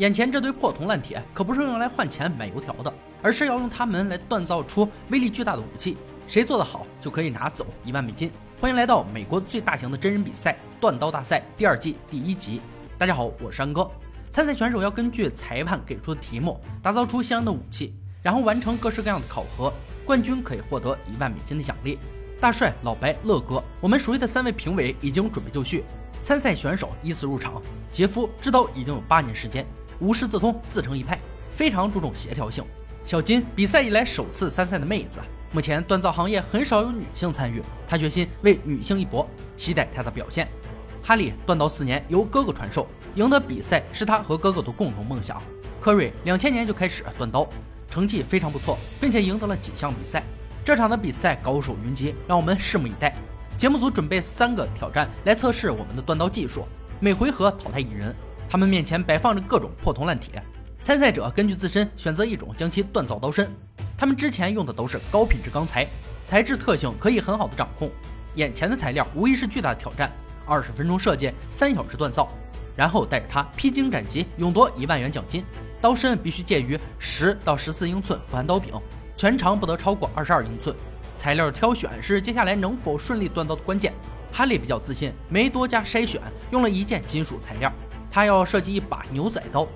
眼前这堆破铜烂铁可不是用来换钱买油条的，而是要用它们来锻造出威力巨大的武器。谁做得好，就可以拿走一万美金。欢迎来到美国最大型的真人比赛——锻刀大赛第二季第一集。大家好，我是安哥。参赛选手要根据裁判给出的题目，打造出相应的武器，然后完成各式各样的考核。冠军可以获得一万美金的奖励。大帅、老白、乐哥，我们熟悉的三位评委已经准备就绪。参赛选手依次入场。杰夫执刀已经有八年时间，无师自通，自成一派，非常注重协调性。小金比赛以来首次参赛的妹子。目前锻造行业很少有女性参与，他决心为女性一搏，期待她的表现。哈利锻刀四年，由哥哥传授，赢得比赛是他和哥哥的共同梦想。科瑞两千年就开始锻刀，成绩非常不错，并且赢得了几项比赛。这场的比赛高手云集，让我们拭目以待。节目组准备三个挑战来测试我们的锻刀技术，每回合淘汰一人，他们面前摆放着各种破铜烂铁，参赛者根据自身选择一种将其锻造刀身。他们之前用的都是高品质钢材，材质特性可以很好的掌控。眼前的材料无疑是巨大的挑战。二十分钟设计，三小时锻造，然后带着它披荆斩棘，勇夺一万元奖金。刀身必须介于十到十四英寸，不含刀柄，全长不得超过二十二英寸。材料的挑选是接下来能否顺利锻造的关键。哈利比较自信，没多加筛选，用了一件金属材料。他要设计一把牛仔刀，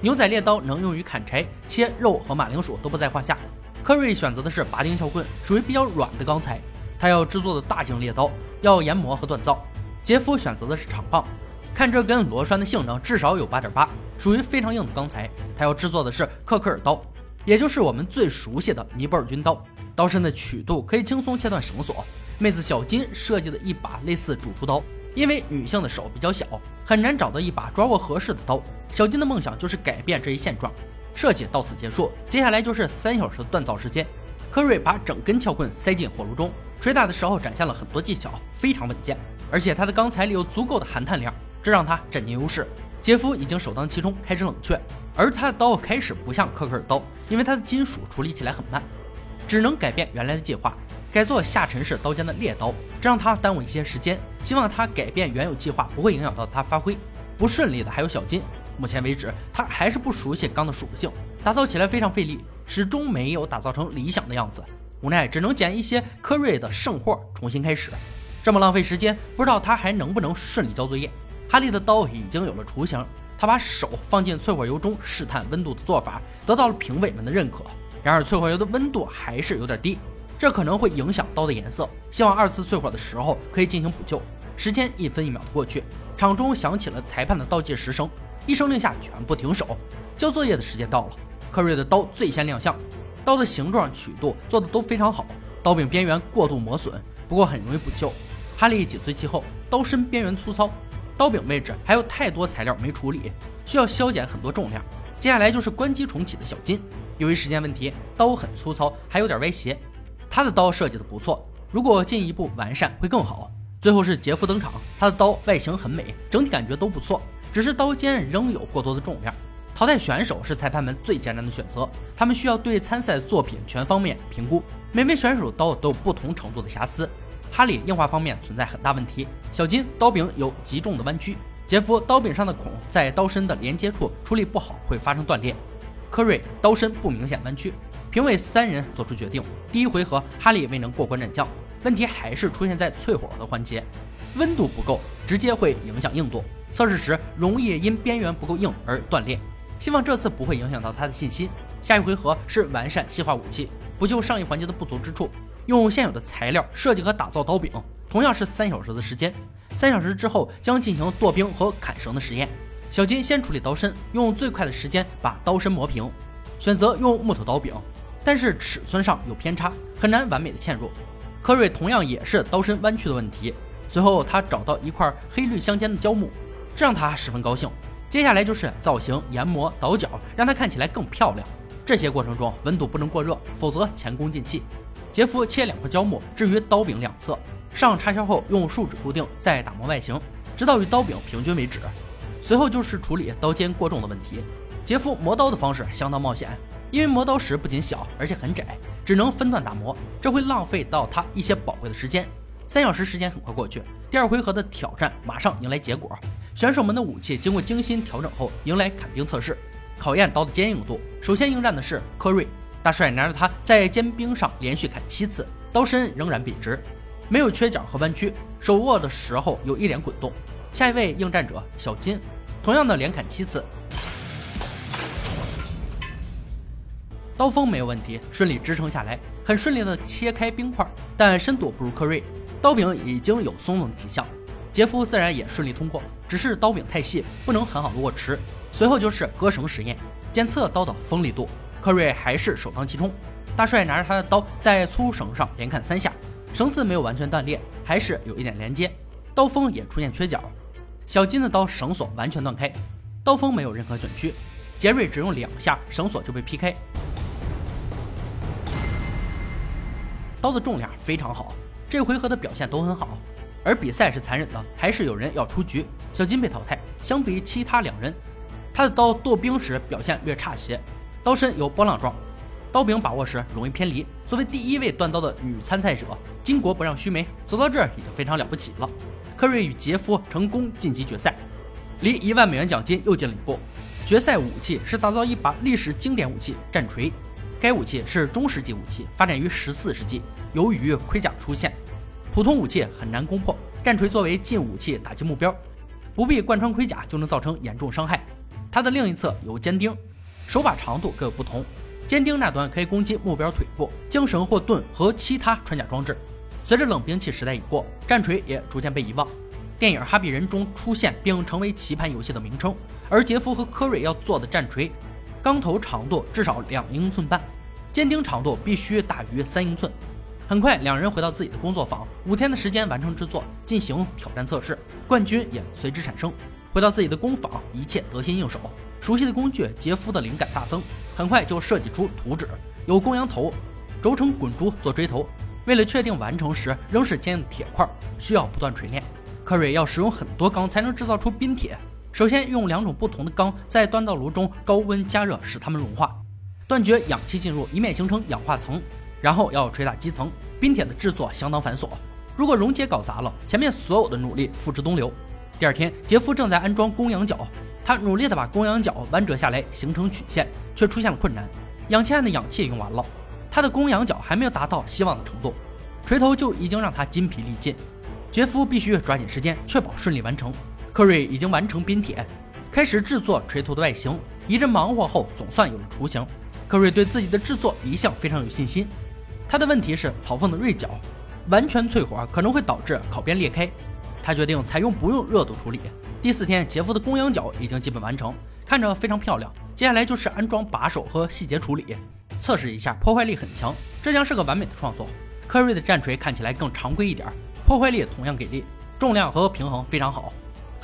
牛仔猎刀能用于砍柴、切肉和马铃薯都不在话下。科瑞选择的是拔钉撬棍，属于比较软的钢材。他要制作的大型猎刀要研磨和锻造。杰夫选择的是长棒，看这根螺栓的性能至少有八点八，属于非常硬的钢材。他要制作的是克克尔刀，也就是我们最熟悉的尼泊尔军刀。刀身的曲度可以轻松切断绳索。妹子小金设计的一把类似主厨刀，因为女性的手比较小，很难找到一把抓握合适的刀。小金的梦想就是改变这一现状。设计到此结束，接下来就是三小时的锻造时间。科瑞把整根撬棍塞进火炉中，捶打的时候展现了很多技巧，非常稳健，而且他的钢材里有足够的含碳量，这让他占尽优势。杰夫已经首当其冲，开始冷却，而他的刀开始不像科克尔刀，因为它的金属处理起来很慢，只能改变原来的计划，改做下沉式刀尖的猎刀，这让他耽误一些时间。希望他改变原有计划不会影响到他发挥。不顺利的还有小金。目前为止，他还是不熟悉钢的属性，打造起来非常费力，始终没有打造成理想的样子。无奈只能捡一些科瑞的剩货重新开始。这么浪费时间，不知道他还能不能顺利交作业。哈利的刀已经有了雏形，他把手放进淬火油中试探温度的做法得到了评委们的认可。然而淬火油的温度还是有点低，这可能会影响刀的颜色。希望二次淬火的时候可以进行补救。时间一分一秒的过去，场中响起了裁判的倒计时声。一声令下，全部停手。交作业的时间到了。科瑞的刀最先亮相，刀的形状、曲度做的都非常好，刀柄边缘过度磨损，不过很容易补救。哈利紧随其后，刀身边缘粗糙，刀柄位置还有太多材料没处理，需要削减很多重量。接下来就是关机重启的小金，由于时间问题，刀很粗糙，还有点歪斜。他的刀设计的不错，如果进一步完善会更好。最后是杰夫登场，他的刀外形很美，整体感觉都不错。只是刀尖仍有过多的重量，淘汰选手是裁判们最艰难的选择。他们需要对参赛作品全方面评估，每位选手刀都有不同程度的瑕疵。哈利硬化方面存在很大问题，小金刀柄有极重的弯曲，杰夫刀柄上的孔在刀身的连接处处理不好会发生断裂，科瑞刀身不明显弯曲。评委三人做出决定，第一回合哈利未能过关斩将，问题还是出现在淬火的环节，温度不够，直接会影响硬度。测试时容易因边缘不够硬而断裂，希望这次不会影响到他的信心。下一回合是完善细化武器，补救上一环节的不足之处，用现有的材料设计和打造刀柄，同样是三小时的时间。三小时之后将进行剁冰和砍绳的实验。小金先处理刀身，用最快的时间把刀身磨平，选择用木头刀柄，但是尺寸上有偏差，很难完美的嵌入。科瑞同样也是刀身弯曲的问题。随后他找到一块黑绿相间的胶木。这让他十分高兴。接下来就是造型、研磨、倒角，让它看起来更漂亮。这些过程中温度不能过热，否则前功尽弃。杰夫切两块胶木，置于刀柄两侧，上插销后用树脂固定，再打磨外形，直到与刀柄平均为止。随后就是处理刀尖过重的问题。杰夫磨刀的方式相当冒险，因为磨刀石不仅小，而且很窄，只能分段打磨，这会浪费到他一些宝贵的时间。三小时时间很快过去，第二回合的挑战马上迎来结果。选手们的武器经过精心调整后，迎来砍冰测试。考验刀的坚硬度。首先应战的是科瑞大帅，拿着他在尖兵上连续砍七次，刀身仍然笔直，没有缺角和弯曲，手握的时候有一点滚动。下一位应战者小金，同样的连砍七次，刀锋没有问题，顺利支撑下来，很顺利的切开冰块，但深度不如科瑞，刀柄已经有松动的迹象。杰夫自然也顺利通过，只是刀柄太细，不能很好的握持。随后就是割绳实验，检测刀的锋利度。科瑞还是首当其冲，大帅拿着他的刀在粗绳上连砍三下，绳子没有完全断裂，还是有一点连接，刀锋也出现缺角。小金的刀绳索完全断开，刀锋没有任何卷曲。杰瑞只用两下，绳索就被劈开。刀的重量非常好，这回合的表现都很好。而比赛是残忍的，还是有人要出局。小金被淘汰。相比其他两人，他的刀剁冰时表现略差些，刀身有波浪状，刀柄把握时容易偏离。作为第一位断刀的女参赛者，巾帼不让须眉，走到这儿已经非常了不起了。科瑞与杰夫成功晋级决赛，离一万美元奖金又近了一步。决赛武器是打造一把历史经典武器——战锤，该武器是中世纪武器，发展于十四世纪。由于盔甲出现。普通武器很难攻破，战锤作为近武器打击目标，不必贯穿盔甲就能造成严重伤害。它的另一侧有尖钉，手把长度各有不同，尖钉那端可以攻击目标腿部、缰绳或盾和其他穿甲装置。随着冷兵器时代已过，战锤也逐渐被遗忘。电影《哈比人》中出现并成为棋盘游戏的名称，而杰夫和科瑞要做的战锤，钢头长度至少两英寸半，尖钉长度必须大于三英寸。很快，两人回到自己的工作坊，五天的时间完成制作，进行挑战测试，冠军也随之产生。回到自己的工坊，一切得心应手，熟悉的工具，杰夫的灵感大增，很快就设计出图纸，有公羊头，轴承滚珠做锥头。为了确定完成时仍是坚硬的铁块，需要不断锤炼。科瑞要使用很多钢才能制造出冰铁，首先用两种不同的钢在锻造炉中高温加热，使它们融化，断绝氧气进入，以免形成氧化层。然后要捶打基层，冰铁的制作相当繁琐，如果溶解搞砸了，前面所有的努力付之东流。第二天，杰夫正在安装公羊角，他努力地把公羊角弯折下来，形成曲线，却出现了困难。氧气案的氧气用完了，他的公羊角还没有达到希望的程度，锤头就已经让他筋疲力尽。杰夫必须抓紧时间，确保顺利完成。科瑞已经完成冰铁，开始制作锤头的外形。一阵忙活后，总算有了雏形。科瑞对自己的制作一向非常有信心。他的问题是草缝的锐角，完全淬火可能会导致烤边裂开。他决定采用不用热度处理。第四天，杰夫的公羊角已经基本完成，看着非常漂亮。接下来就是安装把手和细节处理，测试一下破坏力很强，这将是个完美的创作。科瑞的战锤看起来更常规一点，破坏力同样给力，重量和平衡非常好。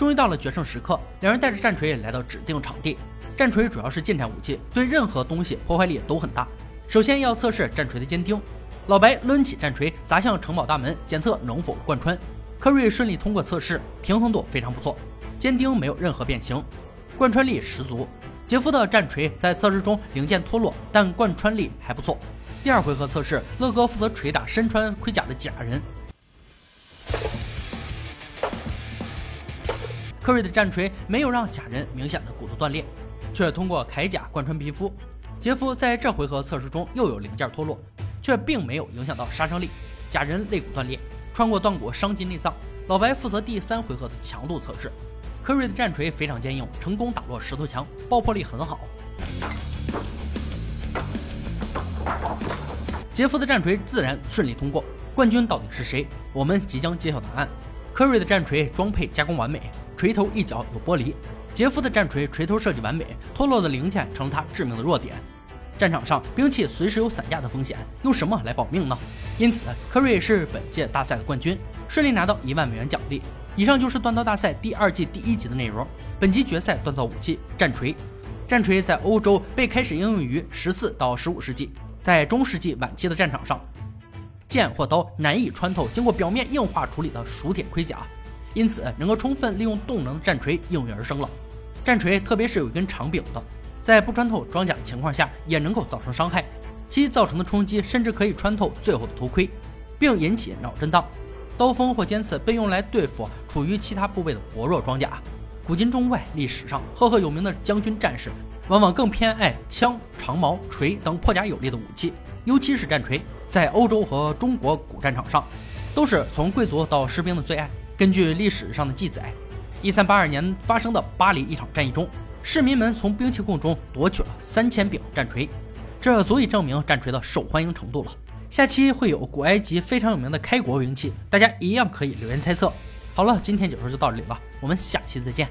终于到了决胜时刻，两人带着战锤来到指定场地。战锤主要是近战武器，对任何东西破坏力都很大。首先要测试战锤的尖钉，老白抡起战锤砸向城堡大门，检测能否贯穿。科瑞顺利通过测试，平衡度非常不错，尖钉没有任何变形，贯穿力十足。杰夫的战锤在测试中零件脱落，但贯穿力还不错。第二回合测试，乐哥负责锤打身穿盔甲的假人，科瑞的战锤没有让假人明显的骨头断裂，却通过铠甲贯穿皮肤。杰夫在这回合测试中又有零件脱落，却并没有影响到杀伤力。假人肋骨断裂，穿过断骨伤及内脏。老白负责第三回合的强度测试。科瑞的战锤非常坚硬，成功打落石头墙，爆破力很好。杰夫的战锤自然顺利通过。冠军到底是谁？我们即将揭晓答案。科瑞的战锤装配加工完美，锤头一角有玻璃。杰夫的战锤锤头设计完美，脱落的零件成了他致命的弱点。战场上兵器随时有散架的风险，用什么来保命呢？因此，科瑞是本届大赛的冠军，顺利拿到一万美元奖励。以上就是锻造大赛第二季第一集的内容。本集决赛锻造武器战锤，战锤在欧洲被开始应用于十四到十五世纪，在中世纪晚期的战场上，剑或刀难以穿透经过表面硬化处理的熟铁盔甲。因此，能够充分利用动能的战锤应运而生了。战锤特别是有一根长柄的，在不穿透装甲的情况下，也能够造成伤害。其造成的冲击甚至可以穿透最后的头盔，并引起脑震荡。刀锋或尖刺被用来对付处于其他部位的薄弱装甲。古今中外历史上赫赫有名的将军战士，往往更偏爱枪、长矛、锤等破甲有力的武器，尤其是战锤，在欧洲和中国古战场上，都是从贵族到士兵的最爱。根据历史上的记载，一三八二年发生的巴黎一场战役中，市民们从兵器库中夺取了三千柄战锤，这足以证明战锤的受欢迎程度了。下期会有古埃及非常有名的开国兵器，大家一样可以留言猜测。好了，今天解说就到这里了，我们下期再见。